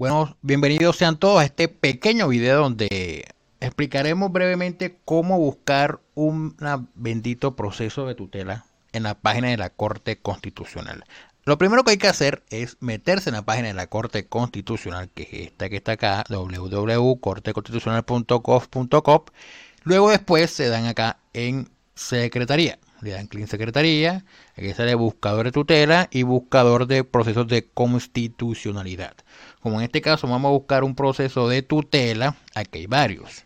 Bueno, bienvenidos sean todos a este pequeño video donde explicaremos brevemente cómo buscar un bendito proceso de tutela en la página de la Corte Constitucional. Lo primero que hay que hacer es meterse en la página de la Corte Constitucional, que es esta que está acá, www.corteconstitucional.gov.com. Luego después se dan acá en Secretaría. Le dan clic en Secretaría, aquí sale buscador de tutela y buscador de procesos de constitucionalidad. Como en este caso vamos a buscar un proceso de tutela, aquí hay varios.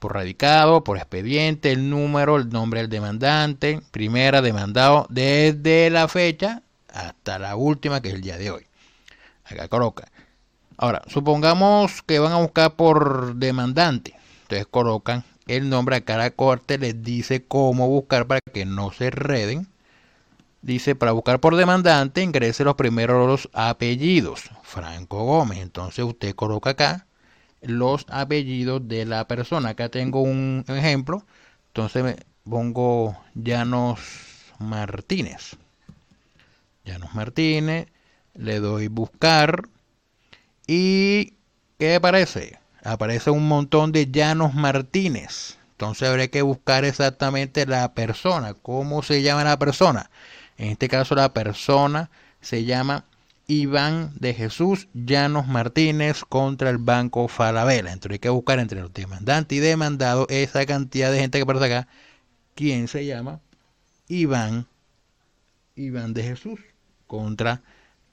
Por radicado, por expediente, el número, el nombre del demandante, primera demandado desde la fecha hasta la última que es el día de hoy. Acá coloca. Ahora, supongamos que van a buscar por demandante. Entonces colocan el nombre acá la corte, les dice cómo buscar para que no se reden. Dice, para buscar por demandante, ingrese los primeros los apellidos. Franco Gómez. Entonces usted coloca acá los apellidos de la persona. Acá tengo un ejemplo. Entonces me pongo Llanos Martínez. Llanos Martínez, le doy buscar y ¿qué aparece? Aparece un montón de Llanos Martínez. Entonces habría que buscar exactamente la persona. ¿Cómo se llama la persona? En este caso la persona se llama Iván de Jesús Llanos Martínez contra el Banco Falabella. Entonces hay que buscar entre los demandantes y demandados esa cantidad de gente que aparece acá. ¿Quién se llama? Iván, Iván de Jesús contra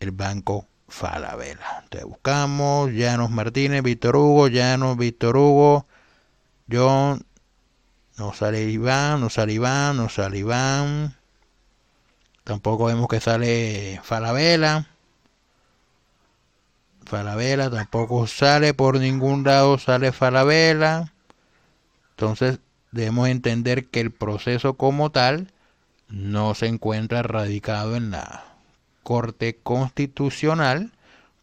el Banco Falabella. Entonces buscamos Llanos Martínez, Víctor Hugo, Llanos, Víctor Hugo, John, no sale Iván, no sale Iván, no sale Iván. Tampoco vemos que sale Falabella. Falabella tampoco sale por ningún lado, sale Falabella. Entonces debemos entender que el proceso como tal no se encuentra radicado en la Corte Constitucional,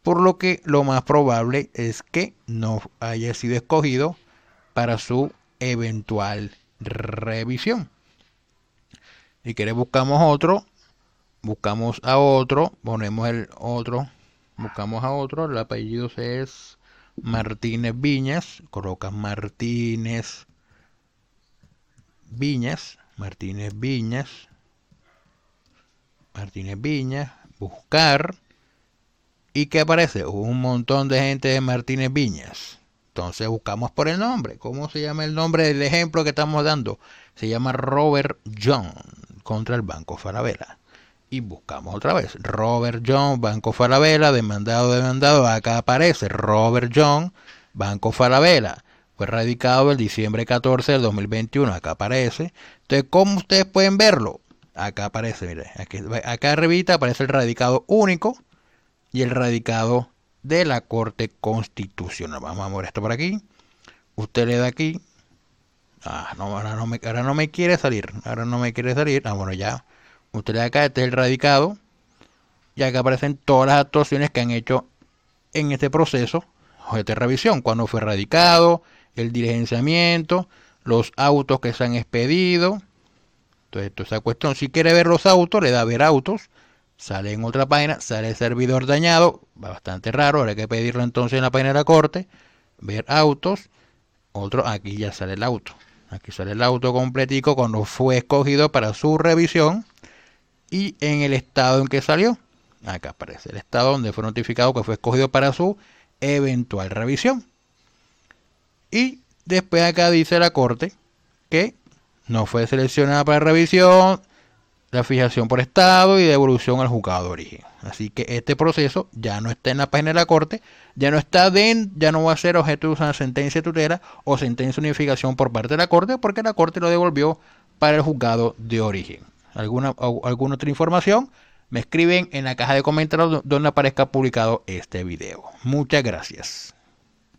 por lo que lo más probable es que no haya sido escogido para su eventual revisión. Si quiere buscamos otro, buscamos a otro, ponemos el otro, buscamos a otro, el apellido es Martínez Viñas, coloca Martínez Viñas, Martínez Viñas, Martínez Viñas, buscar y que aparece un montón de gente de Martínez Viñas. Entonces buscamos por el nombre. ¿Cómo se llama el nombre del ejemplo que estamos dando? Se llama Robert John contra el Banco Falabella. Y buscamos otra vez. Robert John, Banco Falabella, demandado, demandado. Acá aparece Robert John, Banco Falabella. Fue radicado el diciembre 14 del 2021. Acá aparece. Entonces, ¿cómo ustedes pueden verlo? Acá aparece, mire, aquí, acá arribita aparece el radicado único y el radicado de la Corte Constitucional. Vamos a mover esto por aquí. Usted le da aquí. Ah, no, ahora no me, ahora no me quiere salir. Ahora no me quiere salir. Ah, bueno, ya. Usted le da acá, este es el radicado. Y acá aparecen todas las actuaciones que han hecho en este proceso de revisión. Cuando fue radicado, el diligenciamiento, los autos que se han expedido, entonces, esa cuestión, si quiere ver los autos, le da ver autos, sale en otra página, sale el servidor dañado, bastante raro, hay que pedirlo entonces en la página de la corte, ver autos, otro, aquí ya sale el auto, aquí sale el auto completico cuando fue escogido para su revisión y en el estado en que salió, acá aparece el estado donde fue notificado que fue escogido para su eventual revisión. Y después acá dice la corte que no fue seleccionada para revisión, la fijación por estado y devolución al juzgado de origen. Así que este proceso ya no está en la página de la corte, ya no está dentro, ya no va a ser objeto de una sentencia de tutela o sentencia de unificación por parte de la corte porque la corte lo devolvió para el juzgado de origen. ¿Alguna, alguna otra información? Me escriben en la caja de comentarios donde aparezca publicado este video. Muchas gracias.